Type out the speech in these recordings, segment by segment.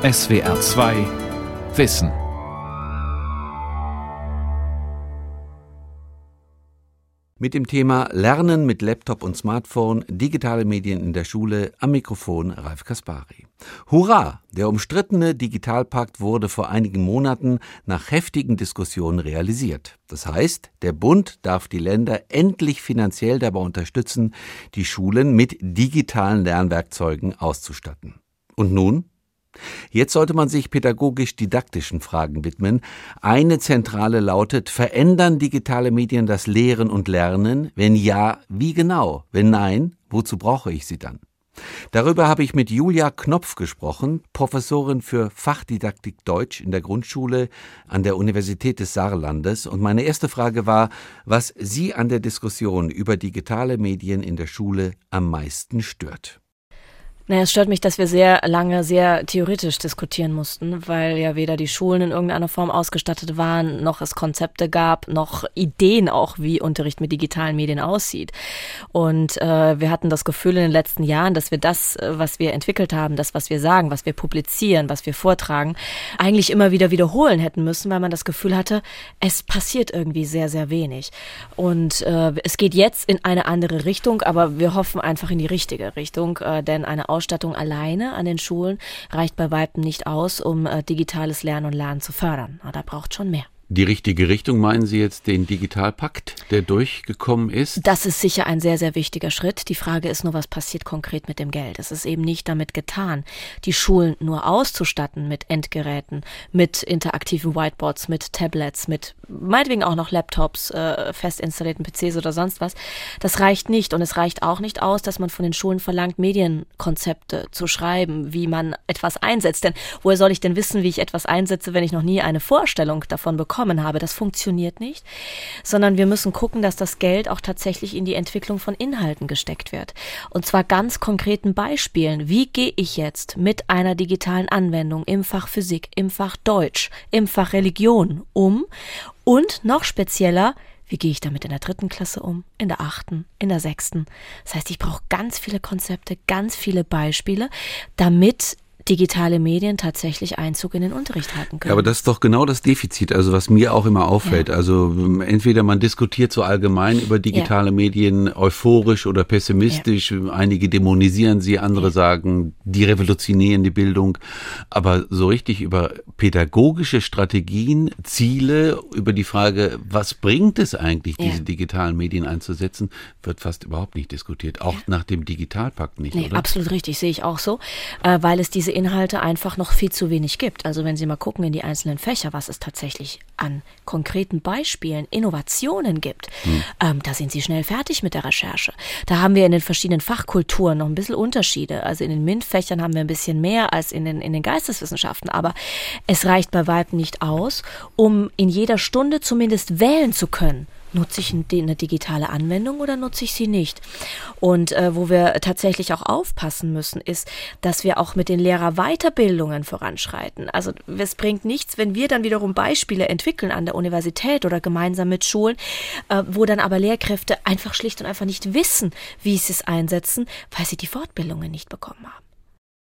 SWR 2 Wissen. Mit dem Thema Lernen mit Laptop und Smartphone, digitale Medien in der Schule am Mikrofon Ralf Kaspari. Hurra! Der umstrittene Digitalpakt wurde vor einigen Monaten nach heftigen Diskussionen realisiert. Das heißt, der Bund darf die Länder endlich finanziell dabei unterstützen, die Schulen mit digitalen Lernwerkzeugen auszustatten. Und nun? Jetzt sollte man sich pädagogisch-didaktischen Fragen widmen. Eine zentrale lautet, verändern digitale Medien das Lehren und Lernen? Wenn ja, wie genau? Wenn nein, wozu brauche ich sie dann? Darüber habe ich mit Julia Knopf gesprochen, Professorin für Fachdidaktik Deutsch in der Grundschule an der Universität des Saarlandes. Und meine erste Frage war, was Sie an der Diskussion über digitale Medien in der Schule am meisten stört. Naja, es stört mich, dass wir sehr lange sehr theoretisch diskutieren mussten, weil ja weder die Schulen in irgendeiner Form ausgestattet waren, noch es Konzepte gab, noch Ideen auch, wie Unterricht mit digitalen Medien aussieht. Und äh, wir hatten das Gefühl in den letzten Jahren, dass wir das, äh, was wir entwickelt haben, das, was wir sagen, was wir publizieren, was wir vortragen, eigentlich immer wieder wiederholen hätten müssen, weil man das Gefühl hatte, es passiert irgendwie sehr, sehr wenig. Und äh, es geht jetzt in eine andere Richtung, aber wir hoffen einfach in die richtige Richtung, äh, denn eine Ausstattung alleine an den Schulen reicht bei weitem nicht aus, um äh, digitales Lernen und Lernen zu fördern. Da braucht schon mehr. Die richtige Richtung meinen Sie jetzt den Digitalpakt, der durchgekommen ist? Das ist sicher ein sehr, sehr wichtiger Schritt. Die Frage ist nur, was passiert konkret mit dem Geld? Es ist eben nicht damit getan, die Schulen nur auszustatten mit Endgeräten, mit interaktiven Whiteboards, mit Tablets, mit meinetwegen auch noch Laptops, äh, fest installierten PCs oder sonst was. Das reicht nicht. Und es reicht auch nicht aus, dass man von den Schulen verlangt, Medienkonzepte zu schreiben, wie man etwas einsetzt. Denn woher soll ich denn wissen, wie ich etwas einsetze, wenn ich noch nie eine Vorstellung davon bekomme? Bekommen habe. Das funktioniert nicht, sondern wir müssen gucken, dass das Geld auch tatsächlich in die Entwicklung von Inhalten gesteckt wird. Und zwar ganz konkreten Beispielen. Wie gehe ich jetzt mit einer digitalen Anwendung im Fach Physik, im Fach Deutsch, im Fach Religion um? Und noch spezieller, wie gehe ich damit in der dritten Klasse um, in der achten, in der sechsten? Das heißt, ich brauche ganz viele Konzepte, ganz viele Beispiele, damit digitale Medien tatsächlich Einzug in den Unterricht halten können. Ja, aber das ist doch genau das Defizit, also was mir auch immer auffällt. Ja. Also ähm, entweder man diskutiert so allgemein über digitale ja. Medien euphorisch oder pessimistisch. Einige dämonisieren sie, andere sagen, die revolutionieren die Bildung. Aber so richtig über pädagogische Strategien, Ziele, über die Frage, was bringt es eigentlich, diese digitalen Medien einzusetzen, wird fast überhaupt nicht diskutiert. Auch nach dem Digitalpakt nicht, nee, oder? Absolut richtig, sehe ich auch so, äh, weil es diese Inhalte einfach noch viel zu wenig gibt. Also wenn Sie mal gucken in die einzelnen Fächer, was es tatsächlich an konkreten Beispielen, Innovationen gibt, hm. ähm, da sind Sie schnell fertig mit der Recherche. Da haben wir in den verschiedenen Fachkulturen noch ein bisschen Unterschiede. Also in den MINT-Fächern haben wir ein bisschen mehr als in den, in den Geisteswissenschaften, aber es reicht bei weitem nicht aus, um in jeder Stunde zumindest wählen zu können nutze ich eine digitale Anwendung oder nutze ich sie nicht? Und äh, wo wir tatsächlich auch aufpassen müssen, ist, dass wir auch mit den Lehrerweiterbildungen voranschreiten. Also es bringt nichts, wenn wir dann wiederum Beispiele entwickeln an der Universität oder gemeinsam mit Schulen, äh, wo dann aber Lehrkräfte einfach schlicht und einfach nicht wissen, wie sie es einsetzen, weil sie die Fortbildungen nicht bekommen haben.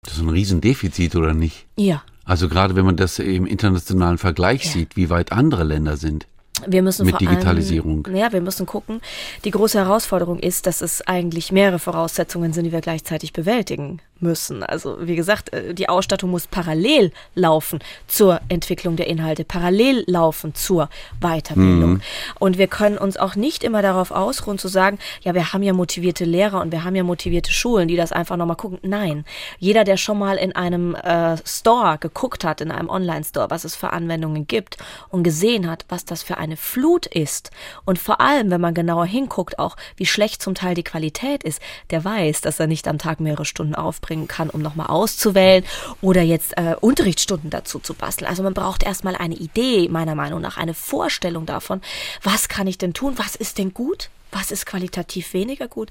Das ist ein Riesendefizit, oder nicht? Ja. Also gerade wenn man das im internationalen Vergleich ja. sieht, wie weit andere Länder sind wir müssen mit Digitalisierung. Allem, ja, wir müssen gucken. Die große Herausforderung ist, dass es eigentlich mehrere Voraussetzungen sind, die wir gleichzeitig bewältigen müssen. Also wie gesagt, äh, die Ausstattung muss parallel laufen zur Entwicklung der Inhalte, parallel laufen zur Weiterbildung. Mhm. Und wir können uns auch nicht immer darauf ausruhen zu sagen, ja, wir haben ja motivierte Lehrer und wir haben ja motivierte Schulen, die das einfach nochmal gucken. Nein, jeder, der schon mal in einem äh, Store geguckt hat, in einem Online-Store, was es für Anwendungen gibt und gesehen hat, was das für eine Flut ist und vor allem, wenn man genauer hinguckt, auch wie schlecht zum Teil die Qualität ist, der weiß, dass er nicht am Tag mehrere Stunden aufbringt mitbringen kann, um nochmal auszuwählen oder jetzt äh, Unterrichtsstunden dazu zu basteln. Also man braucht erstmal eine Idee, meiner Meinung nach, eine Vorstellung davon, was kann ich denn tun, was ist denn gut, was ist qualitativ weniger gut.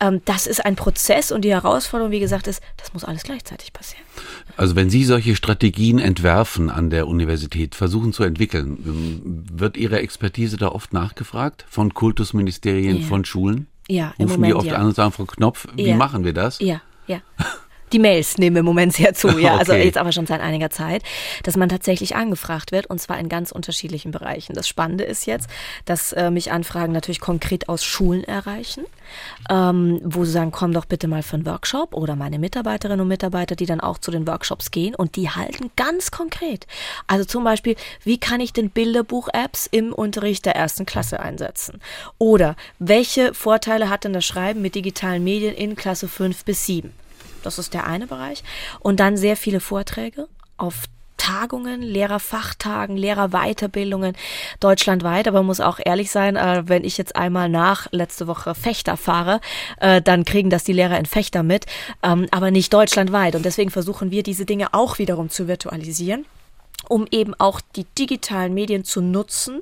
Ähm, das ist ein Prozess und die Herausforderung, wie gesagt, ist, das muss alles gleichzeitig passieren. Also wenn Sie solche Strategien entwerfen an der Universität, versuchen zu entwickeln, ähm, wird Ihre Expertise da oft nachgefragt von Kultusministerien, ja. von Schulen? Ja, im Rufen Moment, die oft ja. an und sagen, Frau Knopf, wie ja. machen wir das? Ja, ja. die Mails nehmen im Moment sehr zu, ja. Also Okay. jetzt aber schon seit einiger Zeit, dass man tatsächlich angefragt wird und zwar in ganz unterschiedlichen Bereichen. Das Spannende ist jetzt, dass äh, mich Anfragen natürlich konkret aus Schulen erreichen, ähm, wo sie sagen, komm doch bitte mal für einen Workshop oder meine Mitarbeiterinnen und Mitarbeiter, die dann auch zu den Workshops gehen und die halten ganz konkret. Also zum Beispiel, wie kann ich den Bilderbuch-Apps im Unterricht der ersten Klasse einsetzen? Oder welche Vorteile hat denn das Schreiben mit digitalen Medien in Klasse 5 bis 7? Das ist der eine Bereich. Und dann sehr viele Vorträge auf Tagungen, Lehrerfachtagen, Lehrerweiterbildungen deutschlandweit. Aber man muss auch ehrlich sein, äh, wenn ich jetzt einmal nach letzte Woche Fechter fahre, äh, dann kriegen das die Lehrer in Fechter mit, ähm, aber nicht deutschlandweit. Und deswegen versuchen wir diese Dinge auch wiederum zu virtualisieren um eben auch die digitalen Medien zu nutzen,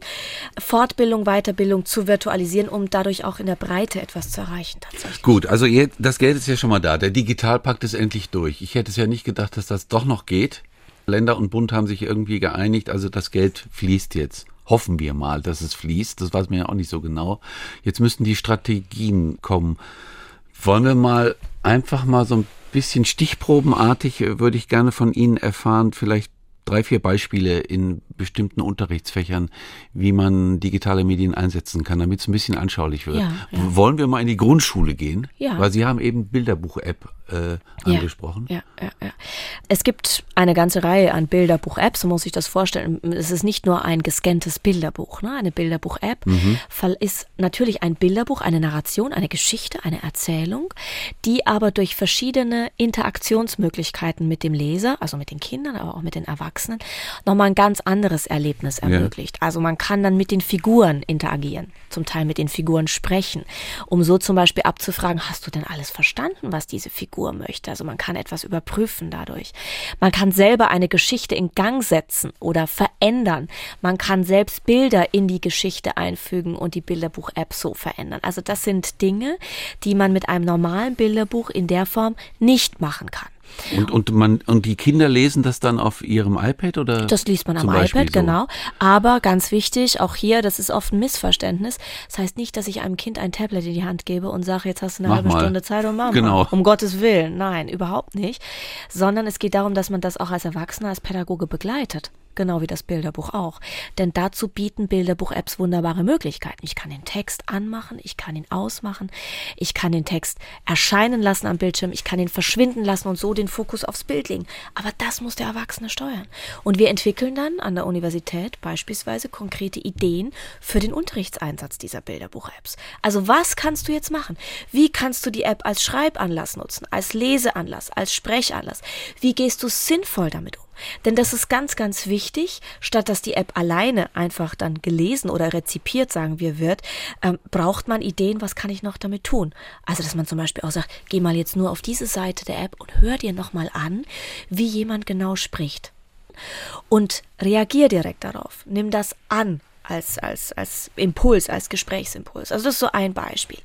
Fortbildung, Weiterbildung zu virtualisieren, um dadurch auch in der Breite etwas zu erreichen. Gut, also das Geld ist ja schon mal da. Der Digitalpakt ist endlich durch. Ich hätte es ja nicht gedacht, dass das doch noch geht. Länder und Bund haben sich irgendwie geeinigt, also das Geld fließt jetzt. Hoffen wir mal, dass es fließt. Das weiß man ja auch nicht so genau. Jetzt müssten die Strategien kommen. Wollen wir mal einfach mal so ein bisschen stichprobenartig, äh, würde ich gerne von Ihnen erfahren, vielleicht drei, vier Beispiele in bestimmten Unterrichtsfächern, wie man digitale Medien einsetzen kann, damit es ein bisschen anschaulich wird. Ja, ja. Wollen wir mal in die Grundschule gehen? Ja. Weil Sie haben eben Bilderbuch-App äh, angesprochen. Ja, ja, ja. Es gibt eine ganze Reihe an Bilderbuch-Apps, so muss ich das vorstellen. Es ist nicht nur ein gescanntes Bilderbuch. Ne? Eine Bilderbuch-App Fall- ist natürlich ein Bilderbuch, eine Narration, eine Geschichte, eine Erzählung, die aber durch verschiedene Interaktionsmöglichkeiten mit dem Leser, also mit den Kindern, aber auch mit den Erwachsenen, nochmal ein ganz anderes Erlebnis ermöglicht. Also man kann dann mit den Figuren interagieren, zum Teil mit den Figuren sprechen, um so zum Beispiel abzufragen, hast du denn alles verstanden, was diese Figur möchte? Also man kann etwas überprüfen dadurch. Man kann selber eine Geschichte in Gang setzen oder verändern. Man kann selbst Bilder in die Geschichte einfügen und die Bilderbuch-App so verändern. Also das sind Dinge, die man mit einem normalen Bilderbuch in der Form nicht machen kann. Und, und, man, und die Kinder lesen das dann auf ihrem iPad oder? Das liest man am Beispiel iPad, so? genau. Aber ganz wichtig, auch hier, das ist oft ein Missverständnis. Das heißt nicht, dass ich einem Kind ein Tablet in die Hand gebe und sage, jetzt hast du eine Mach halbe mal. Stunde Zeit und mach Genau. mal. Um Gottes Willen. Nein, überhaupt nicht. Sondern es geht darum, dass man das auch als Erwachsener, als Pädagoge begleitet. Genau wie das Bilderbuch auch. Denn dazu bieten Bilderbuch-Apps wunderbare Möglichkeiten. Ich kann den Text anmachen, ich kann ihn ausmachen, ich kann den Text erscheinen lassen am Bildschirm, ich kann ihn verschwinden lassen und so den Fokus aufs Bild legen. Aber das muss der Erwachsene steuern. Und wir entwickeln dann an der Universität beispielsweise konkrete Ideen für den Unterrichtseinsatz dieser Bilderbuch-Apps. Also was kannst du jetzt machen? Wie kannst du die App als Schreibanlass nutzen, als Leseanlass, als Sprechanlass? Wie gehst du sinnvoll damit um? Denn das ist ganz, ganz wichtig, statt dass die App alleine einfach dann gelesen oder rezipiert, sagen wir, wird, ähm, braucht man Ideen, was kann ich noch damit tun? Also, dass man zum Beispiel auch sagt, geh mal jetzt nur auf diese Seite der App und hör dir nochmal an, wie jemand genau spricht. Und reagier direkt darauf. Nimm das an als, als, als Impuls, als Gesprächsimpuls. Also das ist so ein Beispiel.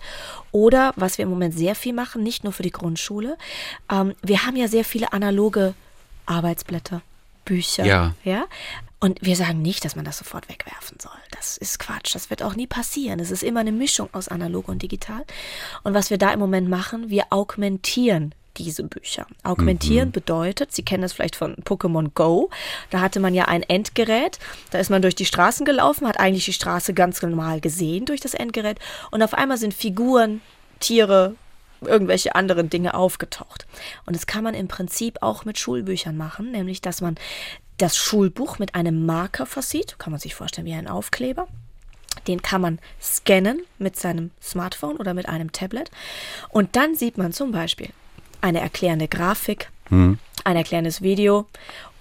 Oder was wir im Moment sehr viel machen, nicht nur für die Grundschule, ähm, wir haben ja sehr viele analoge Arbeitsblätter, Bücher. Ja. ja. Und wir sagen nicht, dass man das sofort wegwerfen soll. Das ist Quatsch. Das wird auch nie passieren. Es ist immer eine Mischung aus analog und digital. Und was wir da im Moment machen, wir augmentieren diese Bücher. Augmentieren bedeutet, Sie kennen das vielleicht von Pokémon Go, da hatte man ja ein Endgerät, da ist man durch die Straßen gelaufen, hat eigentlich die Straße ganz normal gesehen durch das Endgerät und auf einmal sind Figuren, Tiere, irgendwelche anderen Dinge aufgetaucht. Und das kann man im Prinzip auch mit Schulbüchern machen, nämlich dass man das Schulbuch mit einem Marker versieht, kann man sich vorstellen wie ein Aufkleber. Den kann man scannen mit seinem Smartphone oder mit einem Tablet. Und dann sieht man zum Beispiel eine erklärende Grafik, ein erklärendes Video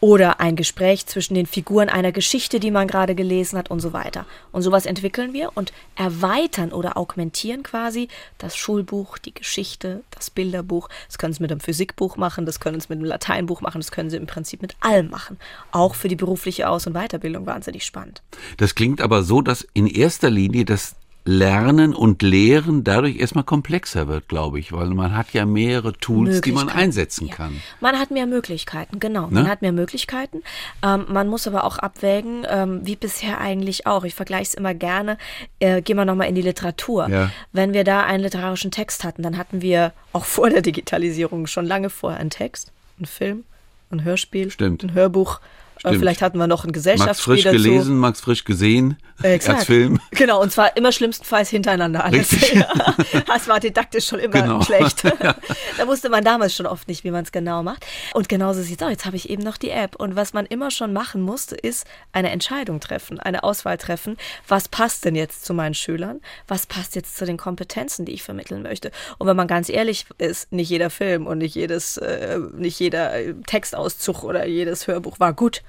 oder ein Gespräch zwischen den Figuren einer Geschichte, die man gerade gelesen hat und so weiter. Und sowas entwickeln wir und erweitern oder augmentieren quasi das Schulbuch, die Geschichte, das Bilderbuch. Das können Sie mit einem Physikbuch machen, das können Sie mit einem Lateinbuch machen, das können Sie im Prinzip mit allem machen. Auch für die berufliche Aus- und Weiterbildung wahnsinnig spannend. Das klingt aber so, dass in erster Linie das Lernen und Lehren dadurch erstmal komplexer wird, glaube ich, weil man hat ja mehrere Tools, die man einsetzen Ja. kann. Man hat mehr Möglichkeiten, genau. Man Ne? hat mehr Möglichkeiten. Ähm, man muss aber auch abwägen, ähm, wie bisher eigentlich auch. Ich vergleiche es immer gerne. Äh, gehen wir nochmal in die Literatur. Ja. Wenn wir da einen literarischen Text hatten, dann hatten wir auch vor der Digitalisierung schon lange vorher einen Text, einen Film, ein Hörspiel, Stimmt. ein Hörbuch. Äh, Stimmt. vielleicht hatten wir noch ein Max Gesellschaftsspiel frisch dazu. gelesen, Max frisch gesehen Äh, Exakt. als Film. Genau, und zwar immer schlimmstenfalls hintereinander alles. Richtig. Das war didaktisch schon immer Genau. schlecht. da wusste man damals schon oft nicht, wie man es genau macht. Und genauso sieht es aus. Jetzt habe ich eben noch die App. Und was man immer schon machen musste, ist eine Entscheidung treffen, eine Auswahl treffen. Was passt denn jetzt zu meinen Schülern? Was passt jetzt zu den Kompetenzen, die ich vermitteln möchte? Und wenn man ganz ehrlich ist, nicht jeder Film und nicht jedes, äh, nicht jeder Textauszug oder jedes Hörbuch war gut.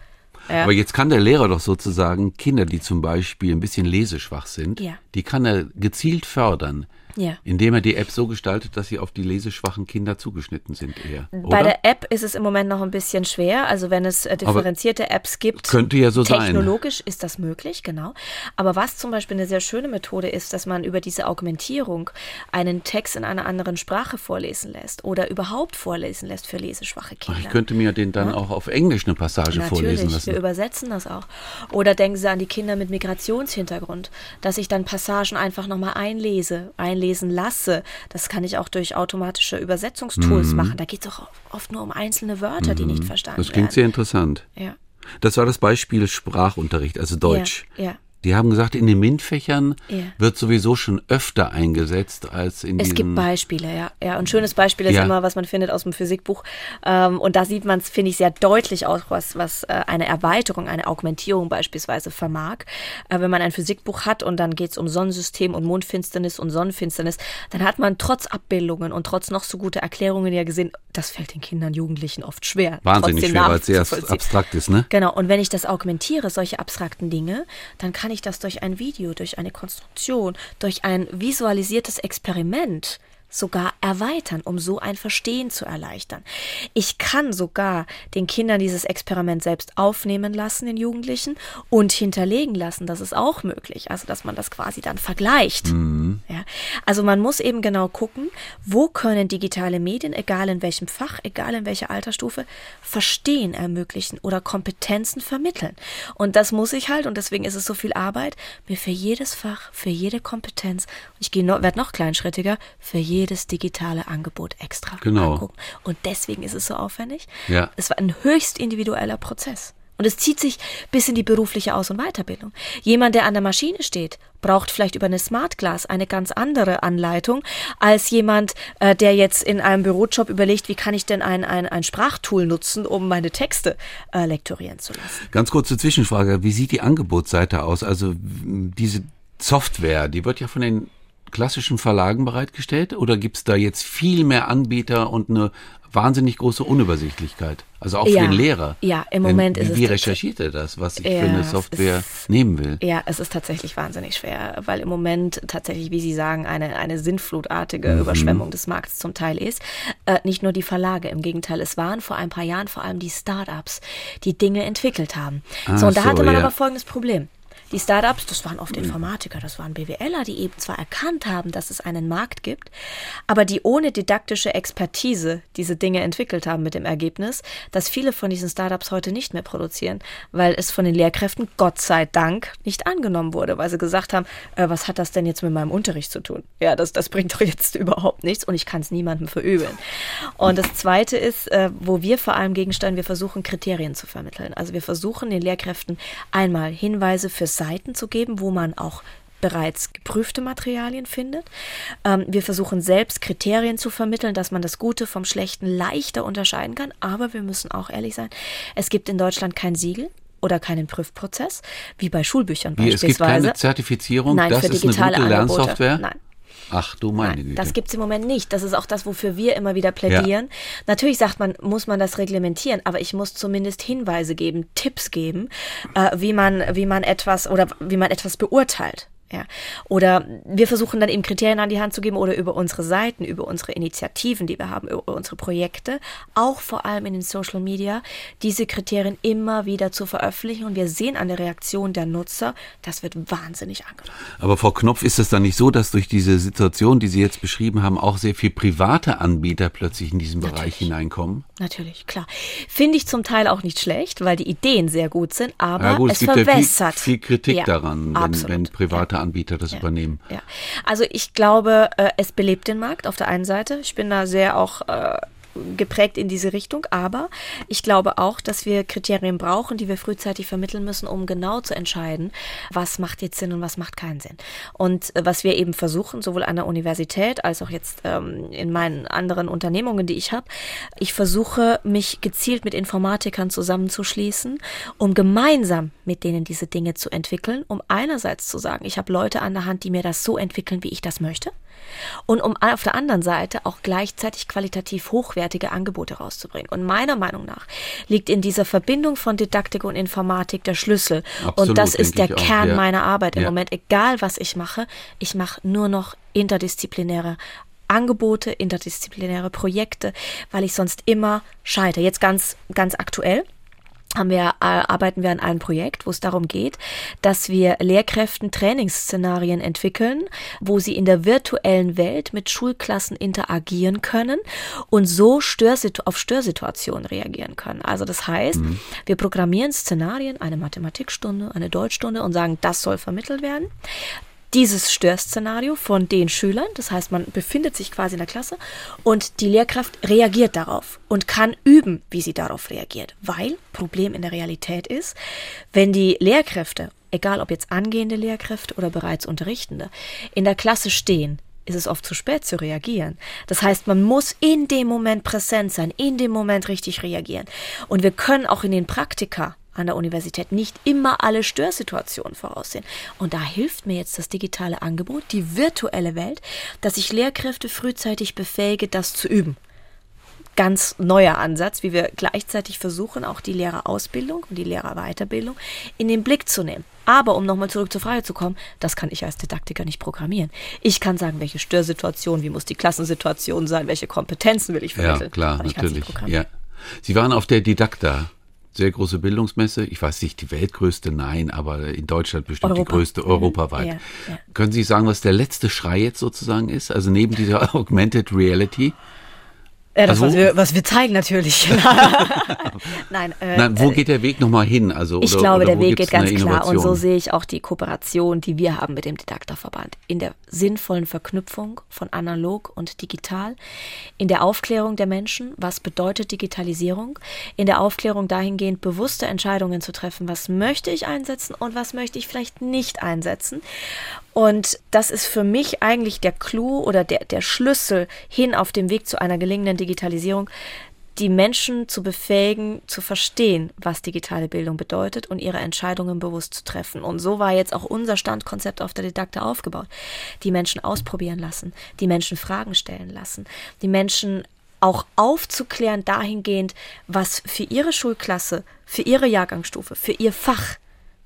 Ja. Aber jetzt kann der Lehrer doch sozusagen Kinder, die zum Beispiel ein bisschen leseschwach sind, Ja. die kann er gezielt fördern, Ja. indem er die App so gestaltet, dass sie auf die leseschwachen Kinder zugeschnitten sind eher. Bei Oder? der App ist es im Moment noch ein bisschen schwer. Also wenn es äh, differenzierte Apps gibt, könnte ja so sein. technologisch ist das möglich, genau. Aber was zum Beispiel eine sehr schöne Methode ist, dass man über diese Augmentierung einen Text in einer anderen Sprache vorlesen lässt oder überhaupt vorlesen lässt für leseschwache Ach, Kinder. ich könnte mir den dann auch auf Englisch eine Passage vorlesen Natürlich, wir lassen. übersetzen das auch. Oder denken Sie an die Kinder mit Migrationshintergrund, dass ich dann Passagen einfach nochmal einlese, einlesen lasse. Das kann ich auch durch automatische Übersetzungstools machen. Da geht es auch oft nur um einzelne Wörter, die nicht verstanden Mhm. Das klingt werden. sehr interessant. Ja. Das war das Beispiel Sprachunterricht, also Deutsch. Ja, ja. Die haben gesagt, in den MINT-Fächern Ja. wird sowieso schon öfter eingesetzt als in Es gibt Beispiele, ja. Ja, und ein schönes Beispiel ist Ja. immer, was man findet aus dem Physikbuch. Ähm, und da sieht man es, finde ich, sehr deutlich aus, was, was äh, eine Erweiterung, eine Augmentierung beispielsweise vermag. Äh, wenn man ein Physikbuch hat und dann geht es um Sonnensystem und Mondfinsternis und Sonnenfinsternis, dann hat man trotz Abbildungen und trotz noch so guter Erklärungen ja gesehen, das fällt den Kindern, Jugendlichen oft schwer. Wahnsinnig schwer, weil es sehr abstrakt ist, ne? Genau, und wenn ich das augmentiere, solche abstrakten Dinge, dann kann ich das durch ein Video, durch eine Konstruktion, durch ein visualisiertes Experiment sogar erweitern, um so ein Verstehen zu erleichtern. Ich kann sogar den Kindern dieses Experiment selbst aufnehmen lassen, den Jugendlichen, und hinterlegen lassen. Das ist auch möglich. Also, dass man das quasi dann vergleicht. Ja. Also, man muss eben genau gucken, wo können digitale Medien, egal in welchem Fach, egal in welcher Altersstufe, Verstehen ermöglichen oder Kompetenzen vermitteln. Und das muss ich halt, und deswegen ist es so viel Arbeit, mir für jedes Fach, für jede Kompetenz, ich werde noch kleinschrittiger, für jedes digitale Angebot extra Genau. angucken. Und deswegen ist es so aufwendig. Ja. Es war ein höchst individueller Prozess. Und es zieht sich bis in die berufliche Aus- und Weiterbildung. Jemand, der an der Maschine steht, braucht vielleicht über eine Smart Glass eine ganz andere Anleitung als jemand, äh, der jetzt in einem Bürojob überlegt, wie kann ich denn ein, ein, ein Sprachtool nutzen, um meine Texte äh, lektorieren zu lassen. Ganz kurze Zwischenfrage. Wie sieht die Angebotsseite aus? Also diese Software, die wird ja von den klassischen Verlagen bereitgestellt oder gibt es da jetzt viel mehr Anbieter und eine wahnsinnig große Unübersichtlichkeit? Also auch für Ja. den Lehrer. Ja, im Denn Moment wie, ist es Wie recherchiert er das, was ich Ja, für eine Software ist- nehmen will? Ja, es ist tatsächlich wahnsinnig schwer, weil im Moment tatsächlich, wie Sie sagen, eine, eine sinnflutartige Überschwemmung des Markts zum Teil ist. Äh, nicht nur die Verlage, im Gegenteil, es waren vor ein paar Jahren vor allem die Startups, die Dinge entwickelt haben. Ah, so, und da so, hatte man ja. aber folgendes Problem. Die Startups, das waren oft Informatiker, das waren BWLer, die eben zwar erkannt haben, dass es einen Markt gibt, aber die ohne didaktische Expertise diese Dinge entwickelt haben mit dem Ergebnis, dass viele von diesen Startups heute nicht mehr produzieren, weil es von den Lehrkräften Gott sei Dank nicht angenommen wurde, weil sie gesagt haben, äh, was hat das denn jetzt mit meinem Unterricht zu tun? Ja, das, das bringt doch jetzt überhaupt nichts und ich kann es niemandem verübeln. Und das Zweite ist, äh, wo wir vor allem gegensteuern, wir versuchen Kriterien zu vermitteln. Also wir versuchen den Lehrkräften einmal Hinweise für Seiten zu geben, wo man auch bereits geprüfte Materialien findet. Ähm, wir versuchen selbst Kriterien zu vermitteln, dass man das Gute vom Schlechten leichter unterscheiden kann. Aber wir müssen auch ehrlich sein, es gibt in Deutschland kein Siegel oder keinen Prüfprozess, wie bei Schulbüchern Wie, es gibt beispielsweise. keine Zertifizierung, Nein, das für ist eine digitale gute Angebote. Lernsoftware? Nein. Ach du meine Nein, Güte. das gibt's im Moment nicht. Das ist auch das, wofür wir immer wieder plädieren. Natürlich sagt man, muss man das reglementieren, aber ich muss zumindest Hinweise geben, Tipps geben, äh, wie man, wie man etwas oder wie man etwas beurteilt. Ja. Oder wir versuchen dann eben Kriterien an die Hand zu geben oder über unsere Seiten, über unsere Initiativen, die wir haben, über unsere Projekte, auch vor allem in den Social Media, diese Kriterien immer wieder zu veröffentlichen. Und wir sehen an der Reaktion der Nutzer, das wird wahnsinnig angenommen. Aber Frau Knopf, ist es dann nicht so, dass durch diese Situation, die Sie jetzt beschrieben haben, auch sehr viel private Anbieter plötzlich in diesen Natürlich. Bereich hineinkommen? Natürlich, klar. Finde ich zum Teil auch nicht schlecht, weil die Ideen sehr gut sind, aber ja gut, es, es gibt verwässert. Ja viel, viel Kritik ja, daran, wenn, wenn private Anbieter das ja, übernehmen. Ja. Also ich glaube, äh, es belebt den Markt auf der einen Seite. Ich bin da sehr auch äh, geprägt in diese Richtung. Aber ich glaube auch, dass wir Kriterien brauchen, die wir frühzeitig vermitteln müssen, um genau zu entscheiden, was macht jetzt Sinn und was macht keinen Sinn. Und äh, was wir eben versuchen, sowohl an der Universität als auch jetzt ähm, in meinen anderen Unternehmungen, die ich habe, ich versuche, mich gezielt mit Informatikern zusammenzuschließen, um gemeinsam mit denen diese Dinge zu entwickeln, um einerseits zu sagen, ich habe Leute an der Hand, die mir das so entwickeln, wie ich das möchte und um auf der anderen Seite auch gleichzeitig qualitativ hochwertige Angebote rauszubringen. Und meiner Meinung nach liegt in dieser Verbindung von Didaktik und Informatik der Schlüssel. Absolut, und das ist der Kern auch, ja. meiner Arbeit im ja. Moment. Egal was ich mache, ich mache nur noch interdisziplinäre Angebote, interdisziplinäre Projekte, weil ich sonst immer scheitere. Jetzt ganz, ganz aktuell haben wir, äh, arbeiten wir an einem Projekt, wo es darum geht, dass wir Lehrkräften Trainingsszenarien entwickeln, wo sie in der virtuellen Welt mit Schulklassen interagieren können und so Störsitu auf Störsituationen reagieren können. Also das heißt, mhm. wir programmieren Szenarien, eine Mathematikstunde, eine Deutschstunde und sagen, das soll vermittelt werden dieses Störszenario von den Schülern. Das heißt, man befindet sich quasi in der Klasse und die Lehrkraft reagiert darauf und kann üben, wie sie darauf reagiert. Weil Problem in der Realität ist, wenn die Lehrkräfte, egal ob jetzt angehende Lehrkräfte oder bereits Unterrichtende, in der Klasse stehen, ist es oft zu spät zu reagieren. Das heißt, man muss in dem Moment präsent sein, in dem Moment richtig reagieren. Und wir können auch in den Praktika an der Universität nicht immer alle Störsituationen voraussehen. Und da hilft mir jetzt das digitale Angebot, die virtuelle Welt, dass ich Lehrkräfte frühzeitig befähige, das zu üben. Ganz neuer Ansatz, wie wir gleichzeitig versuchen, auch die Lehrerausbildung und die Lehrerweiterbildung in den Blick zu nehmen. Aber um nochmal zurück zur Frage zu kommen, das kann ich als Didaktiker nicht programmieren. Ich kann sagen, welche Störsituation, wie muss die Klassensituation sein, welche Kompetenzen will ich vermitteln. Ja, klar, natürlich. Ja. Sie waren auf der Didakta sehr große Bildungsmesse. Ich weiß nicht, die weltgrößte, nein, aber in Deutschland bestimmt Europa. die größte mhm. europaweit. Ja, ja. Können Sie sagen, was der letzte Schrei jetzt sozusagen ist? Also neben dieser Augmented Reality? Ja, das, also, was, wir, was wir zeigen natürlich. Nein, äh, Nein, wo äh, geht der Weg nochmal hin? Also, ich glaube, der Weg geht ganz klar. Und so sehe ich auch die Kooperation, die wir haben mit dem Didakterverband. In der sinnvollen Verknüpfung von analog und digital, in der Aufklärung der Menschen, was bedeutet Digitalisierung, in der Aufklärung dahingehend bewusste Entscheidungen zu treffen, was möchte ich einsetzen und was möchte ich vielleicht nicht einsetzen. Und das ist für mich eigentlich der Clou oder der, der Schlüssel hin auf dem Weg zu einer gelingenden Digitalisierung, die Menschen zu befähigen, zu verstehen, was digitale Bildung bedeutet und ihre Entscheidungen bewusst zu treffen. Und so war jetzt auch unser Standkonzept auf der Didakte aufgebaut. Die Menschen ausprobieren lassen, die Menschen Fragen stellen lassen, die Menschen auch aufzuklären dahingehend, was für ihre Schulklasse, für ihre Jahrgangsstufe, für ihr Fach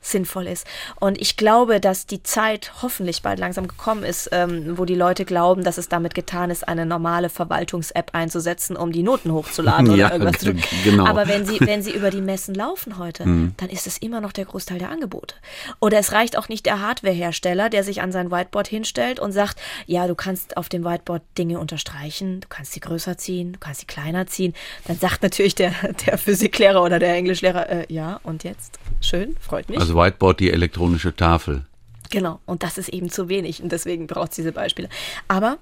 sinnvoll ist. Und ich glaube, dass die Zeit hoffentlich bald langsam gekommen ist, ähm, wo die Leute glauben, dass es damit getan ist, eine normale Verwaltungs-App einzusetzen, um die Noten hochzuladen oder ja, irgendwas zu tun. Genau. Aber wenn sie, wenn sie über die Messen laufen heute, mhm. dann ist es immer noch der Großteil der Angebote. Oder es reicht auch nicht der Hardwarehersteller, der sich an sein Whiteboard hinstellt und sagt, ja, du kannst auf dem Whiteboard Dinge unterstreichen, du kannst sie größer ziehen, du kannst sie kleiner ziehen. Dann sagt natürlich der, der Physiklehrer oder der Englischlehrer, äh, ja, und jetzt? Schön, freut mich. Also Whiteboard die elektronische Tafel. Genau, und das ist eben zu wenig und deswegen braucht es diese Beispiele. Aber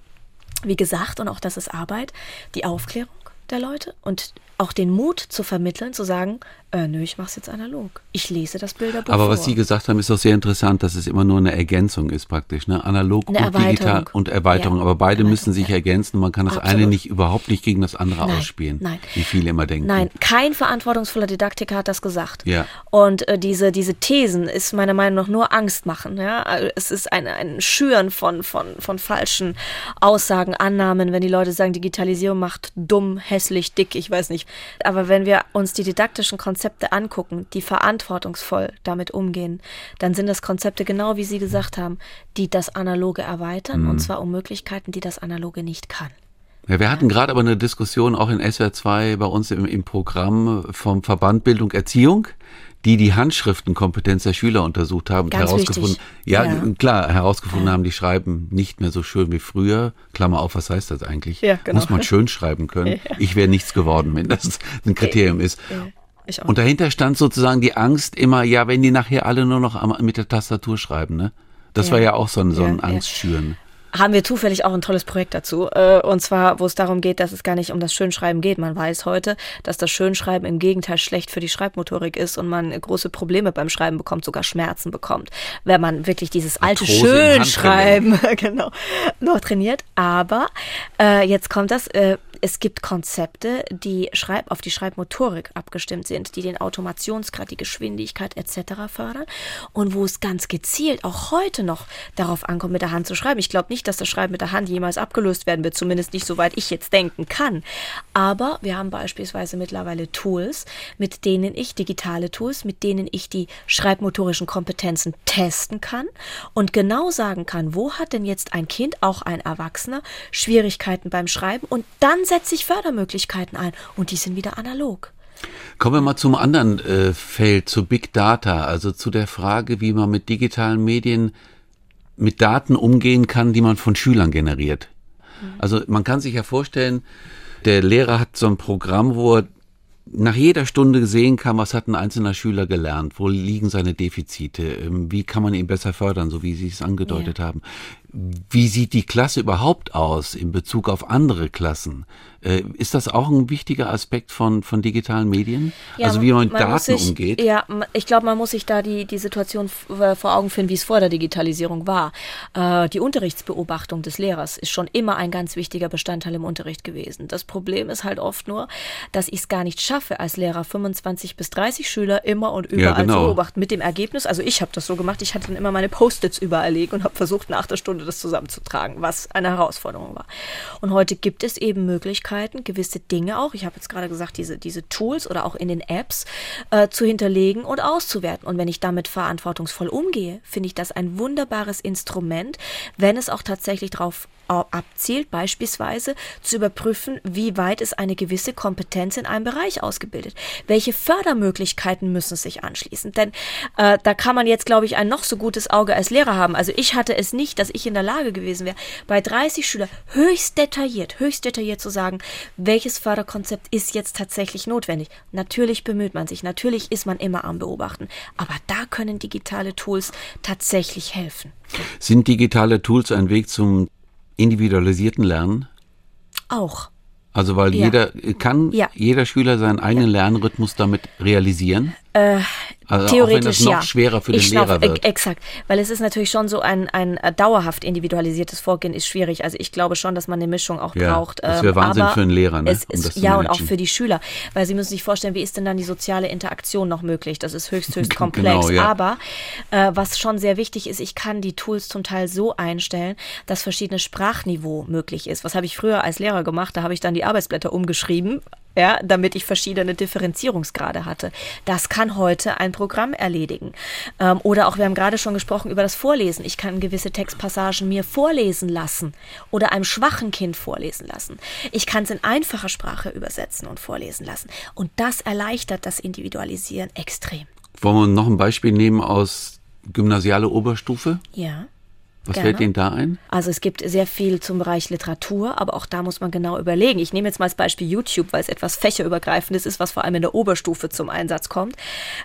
wie gesagt, und auch das ist Arbeit, die Aufklärung der Leute und auch den Mut zu vermitteln, zu sagen, äh, nö, ich mache es jetzt analog. Ich lese das Bilderbuch. Aber vor. was Sie gesagt haben, ist doch sehr interessant, dass es immer nur eine Ergänzung ist praktisch, ne? Analog eine und digital und Erweiterung. Ja, Aber beide müssen sich ja. ergänzen. Man kann das Absolut. eine nicht überhaupt nicht gegen das andere nein, ausspielen. Nein. Wie viele immer denken. Nein, kein verantwortungsvoller Didaktiker hat das gesagt. Ja. Und äh, diese, diese Thesen ist meiner Meinung nach nur Angst machen. Ja? Also es ist ein, ein Schüren von, von, von falschen Aussagen, Annahmen, wenn die Leute sagen, Digitalisierung macht dumm, hässlich, dick, ich weiß nicht. Aber wenn wir uns die didaktischen Konzepte angucken, die verantwortungsvoll damit umgehen, dann sind das Konzepte genau wie Sie gesagt haben, die das Analoge erweitern mhm. und zwar um Möglichkeiten, die das Analoge nicht kann. Ja, wir hatten gerade aber eine Diskussion auch in SWR 2 bei uns im, im Programm vom Verband Bildung Erziehung die die Handschriftenkompetenz der Schüler untersucht haben und herausgefunden, ja, ja, klar, herausgefunden haben, die schreiben nicht mehr so schön wie früher. Klammer auf, was heißt das eigentlich? Ja, genau. Muss man schön schreiben können. Ja. Ich wäre nichts geworden, wenn das ein Kriterium ist. Und dahinter stand sozusagen die Angst immer, ja, wenn die nachher alle nur noch mit der Tastatur schreiben, ne? Das war ja auch so ein, so ein Angstschüren haben wir zufällig auch ein tolles Projekt dazu. Äh, und zwar, wo es darum geht, dass es gar nicht um das Schönschreiben geht. Man weiß heute, dass das Schönschreiben im Gegenteil schlecht für die Schreibmotorik ist und man große Probleme beim Schreiben bekommt, sogar Schmerzen bekommt, wenn man wirklich dieses alte Schönschreiben genau, noch trainiert. Aber äh, jetzt kommt das, äh, es gibt Konzepte, die Schreib auf die Schreibmotorik abgestimmt sind, die den Automationsgrad, die Geschwindigkeit etc. fördern und wo es ganz gezielt auch heute noch darauf ankommt, mit der Hand zu schreiben. Ich glaube nicht, dass das Schreiben mit der Hand jemals abgelöst werden wird, zumindest nicht soweit ich jetzt denken kann. Aber wir haben beispielsweise mittlerweile Tools, mit denen ich digitale Tools, mit denen ich die schreibmotorischen Kompetenzen testen kann und genau sagen kann, wo hat denn jetzt ein Kind, auch ein Erwachsener, Schwierigkeiten beim Schreiben und dann setze ich Fördermöglichkeiten ein und die sind wieder analog. Kommen wir mal zum anderen äh, Feld, zu Big Data, also zu der Frage, wie man mit digitalen Medien mit Daten umgehen kann, die man von Schülern generiert. Also man kann sich ja vorstellen, der Lehrer hat so ein Programm, wo er nach jeder Stunde sehen kann, was hat ein einzelner Schüler gelernt, wo liegen seine Defizite, ähm, wie kann man ihn besser fördern, so wie Sie es angedeutet ja. haben. Wie sieht die Klasse überhaupt aus in Bezug auf andere Klassen? Äh, ist das auch ein wichtiger Aspekt von, von digitalen Medien? Ja, also wie man mit Daten sich, umgeht? Ja, ich glaube, man muss sich da die, die Situation äh, vor Augen finden, wie es vor der Digitalisierung war. Äh, die Unterrichtsbeobachtung des Lehrers ist schon immer ein ganz wichtiger Bestandteil im Unterricht gewesen. Das Problem ist halt oft nur, dass ich es gar nicht schaffe, als Lehrer 25 bis 30 Schüler immer und überall ja, genau. zu beobachten. Mit dem Ergebnis, also ich habe das so gemacht, ich hatte dann immer meine Post-its überall liegen und habe versucht, nach der Stunde das zusammenzutragen, was eine Herausforderung war. Und heute gibt es eben Möglichkeiten, Möglichkeiten, gewisse Dinge auch, ich habe jetzt gerade gesagt, diese, diese Tools oder auch in den Apps äh, zu hinterlegen und auszuwerten. Und wenn ich damit verantwortungsvoll umgehe, finde ich das ein wunderbares Instrument, wenn es auch tatsächlich darauf abzielt, beispielsweise zu überprüfen, wie weit ist eine gewisse Kompetenz in einem Bereich ausgebildet. Welche Fördermöglichkeiten müssen sich anschließen? Denn äh, da kann man jetzt, glaube ich, ein noch so gutes Auge als Lehrer haben. Also ich hatte es nicht, dass ich in der Lage gewesen wäre, bei 30 Schülern höchst detailliert, höchst detailliert zu sagen, welches Förderkonzept ist jetzt tatsächlich notwendig. Natürlich bemüht man sich, natürlich ist man immer am Beobachten, aber da können digitale Tools tatsächlich helfen. Sind digitale Tools ein Weg zum individualisierten Lernen? Auch. Also weil ja. jeder kann ja. jeder Schüler seinen eigenen ja. Lernrhythmus damit realisieren? Äh, also Theoretisch auch wenn noch ja. schwerer für ich den Lehrer noch, wird. Exakt, weil es ist natürlich schon so ein, ein dauerhaft individualisiertes Vorgehen ist schwierig. Also ich glaube schon, dass man eine Mischung auch ja, braucht. Das wäre ähm, Wahnsinn für einen Lehrer, ne? Es ist, um ja, und auch für die Schüler. Weil sie müssen sich vorstellen, wie ist denn dann die soziale Interaktion noch möglich? Das ist höchst, höchst komplex. Genau, ja. Aber äh, was schon sehr wichtig ist, ich kann die Tools zum Teil so einstellen, dass verschiedenes Sprachniveau möglich ist. Was habe ich früher als Lehrer gemacht? Da habe ich dann die Arbeitsblätter umgeschrieben ja, damit ich verschiedene Differenzierungsgrade hatte. Das kann heute ein Programm erledigen. Ähm, oder auch, wir haben gerade schon gesprochen über das Vorlesen. Ich kann gewisse Textpassagen mir vorlesen lassen oder einem schwachen Kind vorlesen lassen. Ich kann es in einfacher Sprache übersetzen und vorlesen lassen. Und das erleichtert das Individualisieren extrem. Wollen wir noch ein Beispiel nehmen aus gymnasiale Oberstufe? Ja. Was Gerne. fällt Ihnen da ein? Also es gibt sehr viel zum Bereich Literatur, aber auch da muss man genau überlegen. Ich nehme jetzt mal als Beispiel YouTube, weil es etwas fächerübergreifendes ist, was vor allem in der Oberstufe zum Einsatz kommt.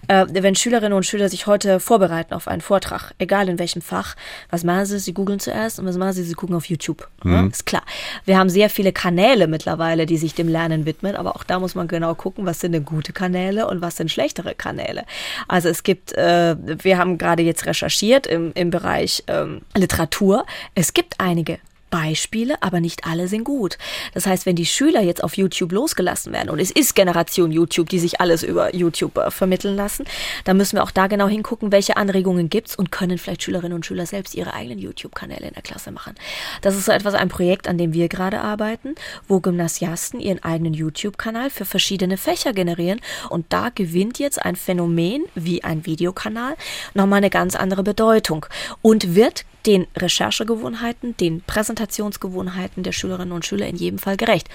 Äh, wenn Schülerinnen und Schüler sich heute vorbereiten auf einen Vortrag, egal in welchem Fach, was machen sie? Sie googeln zuerst und was machen sie? Sie gucken auf YouTube. Mhm. Ja, ist klar. Wir haben sehr viele Kanäle mittlerweile, die sich dem Lernen widmen, aber auch da muss man genau gucken, was sind denn gute Kanäle und was sind schlechtere Kanäle. Also es gibt, äh, wir haben gerade jetzt recherchiert im, im Bereich ähm, Literatur. Es gibt einige Beispiele, aber nicht alle sind gut. Das heißt, wenn die Schüler jetzt auf YouTube losgelassen werden, und es ist Generation YouTube, die sich alles über YouTube äh, vermitteln lassen, dann müssen wir auch da genau hingucken, welche Anregungen gibt's und können vielleicht Schülerinnen und Schüler selbst ihre eigenen YouTube-Kanäle in der Klasse machen. Das ist so etwas, ein Projekt, an dem wir gerade arbeiten, wo Gymnasiasten ihren eigenen YouTube-Kanal für verschiedene Fächer generieren. Und da gewinnt jetzt ein Phänomen wie ein Videokanal nochmal eine ganz andere Bedeutung und wird den Recherchegewohnheiten, den Präsentationsgewohnheiten der Schülerinnen und Schüler in jedem Fall gerecht.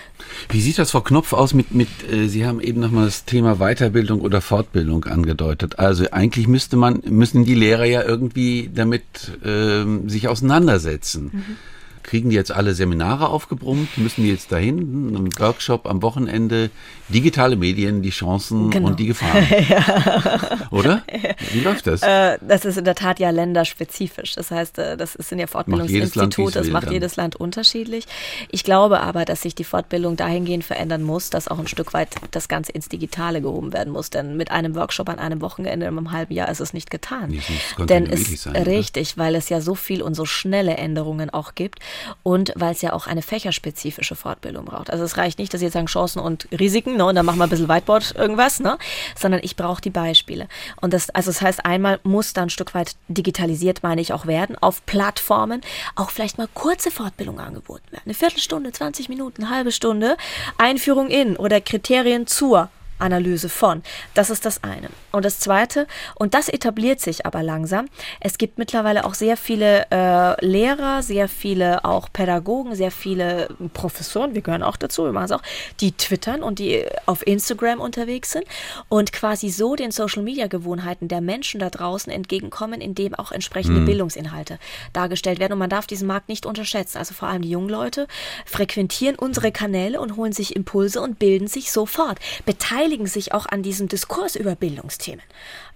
Wie sieht das, Frau Knopf, aus mit, mit äh, Sie haben eben nochmal das Thema Weiterbildung oder Fortbildung angedeutet. Also eigentlich müsste man, müssen die Lehrer ja irgendwie damit äh, sich auseinandersetzen. Mhm. Kriegen die jetzt alle Seminare aufgebrummt? Müssen die jetzt dahin? Ein Workshop am Wochenende? Digitale Medien, die Chancen genau. und die Gefahren. ja. Oder? Wie läuft das? Äh, das ist in der Tat ja länderspezifisch. Das heißt, äh, das sind ja Fortbildungsinstitute, das macht jedes Land unterschiedlich. Ich glaube aber, dass sich die Fortbildung dahingehend verändern muss, dass auch ein Stück weit das Ganze ins Digitale gehoben werden muss. Denn mit einem Workshop an einem Wochenende in einem halben Jahr ist es nicht getan. Nee, Denn es sein, richtig, oder? weil es ja so viel und so schnelle Änderungen auch gibt und weil es ja auch eine fächerspezifische Fortbildung braucht. Also es reicht nicht, dass Sie jetzt sagen Chancen und Risiken, ne, und dann machen wir ein bisschen Whiteboard irgendwas, ne, sondern ich brauche die Beispiele. Und das, also das heißt, einmal muss dann ein Stück weit digitalisiert, meine ich, auch werden, auf Plattformen, auch vielleicht mal kurze Fortbildungen angeboten werden. Eine Viertelstunde, 20 Minuten, eine halbe Stunde, Einführung in oder Kriterien zur Analyse von. Das ist das eine. Und das zweite, und das etabliert sich aber langsam, es gibt mittlerweile auch sehr viele äh, Lehrer, sehr viele auch Pädagogen, sehr viele Professoren, wir gehören auch dazu, wir machen es auch, die twittern und die auf Instagram unterwegs sind und quasi so den Social-Media-Gewohnheiten der Menschen da draußen entgegenkommen, indem auch entsprechende mhm. Bildungsinhalte dargestellt werden. Und man darf diesen Markt nicht unterschätzen. Also vor allem die jungen Leute frequentieren unsere Kanäle und holen sich Impulse und bilden sich sofort. Beteiligen beteiligen sich auch an diesem Diskurs über Bildungsthemen.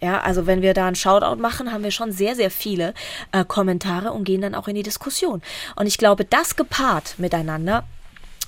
Ja, also wenn wir da einen Shoutout machen, haben wir schon sehr, sehr viele äh, Kommentare und gehen dann auch in die Diskussion. Und ich glaube, das gepaart miteinander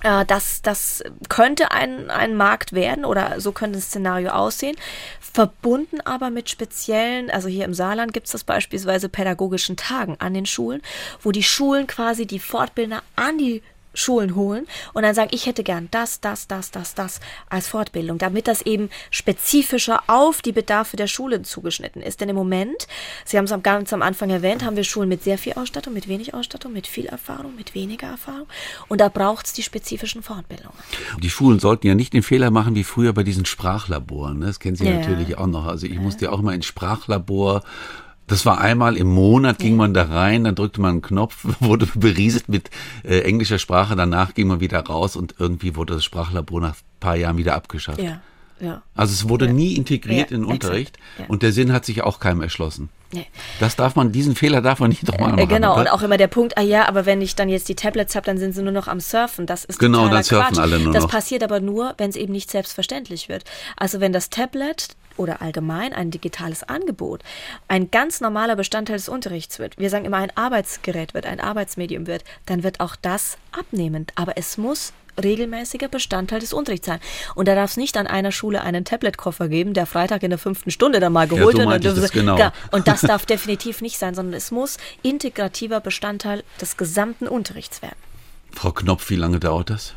äh, das, das könnte ein, ein Markt werden oder so könnte ein Szenario aussehen, verbunden aber mit speziellen, also hier im Saarland gibt es das beispielsweise pädagogischen Tagen an den Schulen, wo die Schulen quasi die Fortbildner an die Schulen holen und dann sagen, ich hätte gern das, das, das, das, das als Fortbildung, damit das eben spezifischer auf die Bedarfe der Schulen zugeschnitten ist. Denn im Moment, Sie haben es ganz am Anfang erwähnt, haben wir Schulen mit sehr viel Ausstattung, mit wenig Ausstattung, mit viel Erfahrung, mit weniger Erfahrung und da braucht es die spezifischen Fortbildungen. Die Schulen sollten ja nicht den Fehler machen wie früher bei diesen Sprachlaboren. Ne? Das kennen Sie ja. natürlich auch noch. Also ich ja. musste ja auch immer ins Sprachlabor das war einmal im Monat, ging man da rein, dann drückte man einen Knopf, wurde berieselt mit äh, englischer Sprache, danach ging man wieder raus und irgendwie wurde das Sprachlabor nach ein paar Jahren wieder abgeschafft. Ja, ja. Also es wurde ja. nie integriert in den Unterricht und der Sinn hat sich auch keinem erschlossen. Nee. Das darf man, diesen Fehler darf man nicht nochmal machen. Äh, genau, oder? und auch immer der Punkt, ah ja, aber wenn ich dann jetzt die Tablets habe, dann sind sie nur noch am Surfen. Das ist Genau, dann surfen Quatsch. alle nur das noch. Das passiert aber nur, wenn es eben nicht selbstverständlich wird. Also wenn das Tablet oder allgemein ein digitales Angebot ein ganz normaler Bestandteil des Unterrichts wird, wir sagen immer ein Arbeitsgerät wird, ein Arbeitsmedium wird, dann wird auch das abnehmend. Aber es muss regelmäßiger Bestandteil des Unterrichts sein. Und da darf es nicht an einer Schule einen Tablet-Koffer geben, der Freitag in der fünften Stunde dann mal geholt ja, so wird. Das genau. Ja, und das darf definitiv nicht sein, sondern es muss integrativer Bestandteil des gesamten Unterrichts werden. Frau Knopf, wie lange dauert das?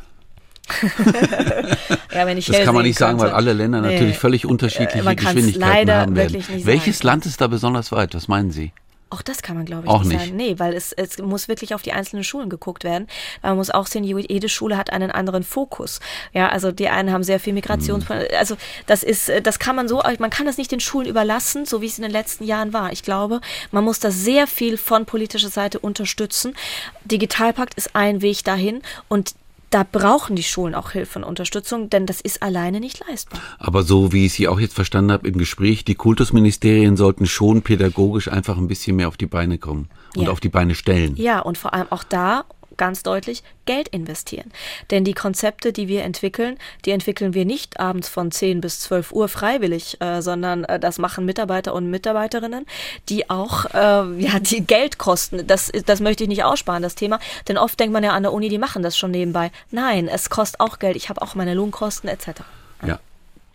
ja, wenn ich das kann man nicht sagen, weil alle Länder nee. natürlich völlig unterschiedliche Geschwindigkeiten haben werden. Welches sagen. Land ist da besonders weit? Was meinen Sie? Auch das kann man, glaube ich, auch nicht, sagen. Nee, weil es, es muss wirklich auf die einzelnen Schulen geguckt werden. Man muss auch sehen, jede Schule hat einen anderen Fokus. Ja, also die einen haben sehr viel Migrations... Mhm. Also das ist, das kann man so, man kann das nicht den Schulen überlassen, so wie es in den letzten Jahren war. Ich glaube, man muss da sehr viel von politischer Seite unterstützen. Digitalpakt ist ein Weg dahin und da brauchen die Schulen auch Hilfe und Unterstützung, denn das ist alleine nicht leistbar. Aber so wie ich Sie auch jetzt verstanden habe im Gespräch, die Kultusministerien sollten schon pädagogisch einfach ein bisschen mehr auf die Beine kommen und ja. auf die Beine stellen. Ja, und vor allem auch da ganz deutlich Geld investieren. Denn die Konzepte, die wir entwickeln, die entwickeln wir nicht abends von 10 bis 12 Uhr freiwillig, äh, sondern äh, das machen Mitarbeiter und Mitarbeiterinnen, die auch äh, ja, die Geld kosten. Das, das möchte ich nicht aussparen, das Thema. Denn oft denkt man ja an der Uni, die machen das schon nebenbei. Nein, es kostet auch Geld. Ich habe auch meine Lohnkosten etc. Ja,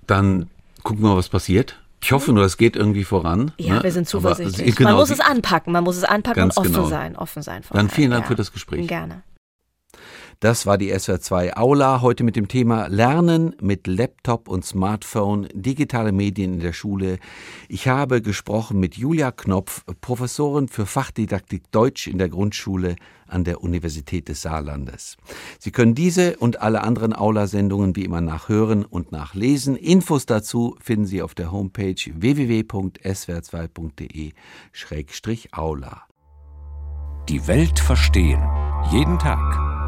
dann gucken wir mal, was passiert. Ich hoffe nur, es geht irgendwie voran. Ja, ne? wir sind zuversichtlich. Aber, genau, man muss es anpacken, man muss es anpacken und offen genau. sein, offen sein. Dann vielen Dank ja. für das Gespräch. Gerne. Das war die SWR2 Aula heute mit dem Thema Lernen mit Laptop und Smartphone, digitale Medien in der Schule. Ich habe gesprochen mit Julia Knopf, Professorin für Fachdidaktik Deutsch in der Grundschule an der Universität des Saarlandes. Sie können diese und alle anderen Aula-Sendungen wie immer nachhören und nachlesen. Infos dazu finden Sie auf der Homepage www.swr2.de-aula. Die Welt verstehen. Jeden Tag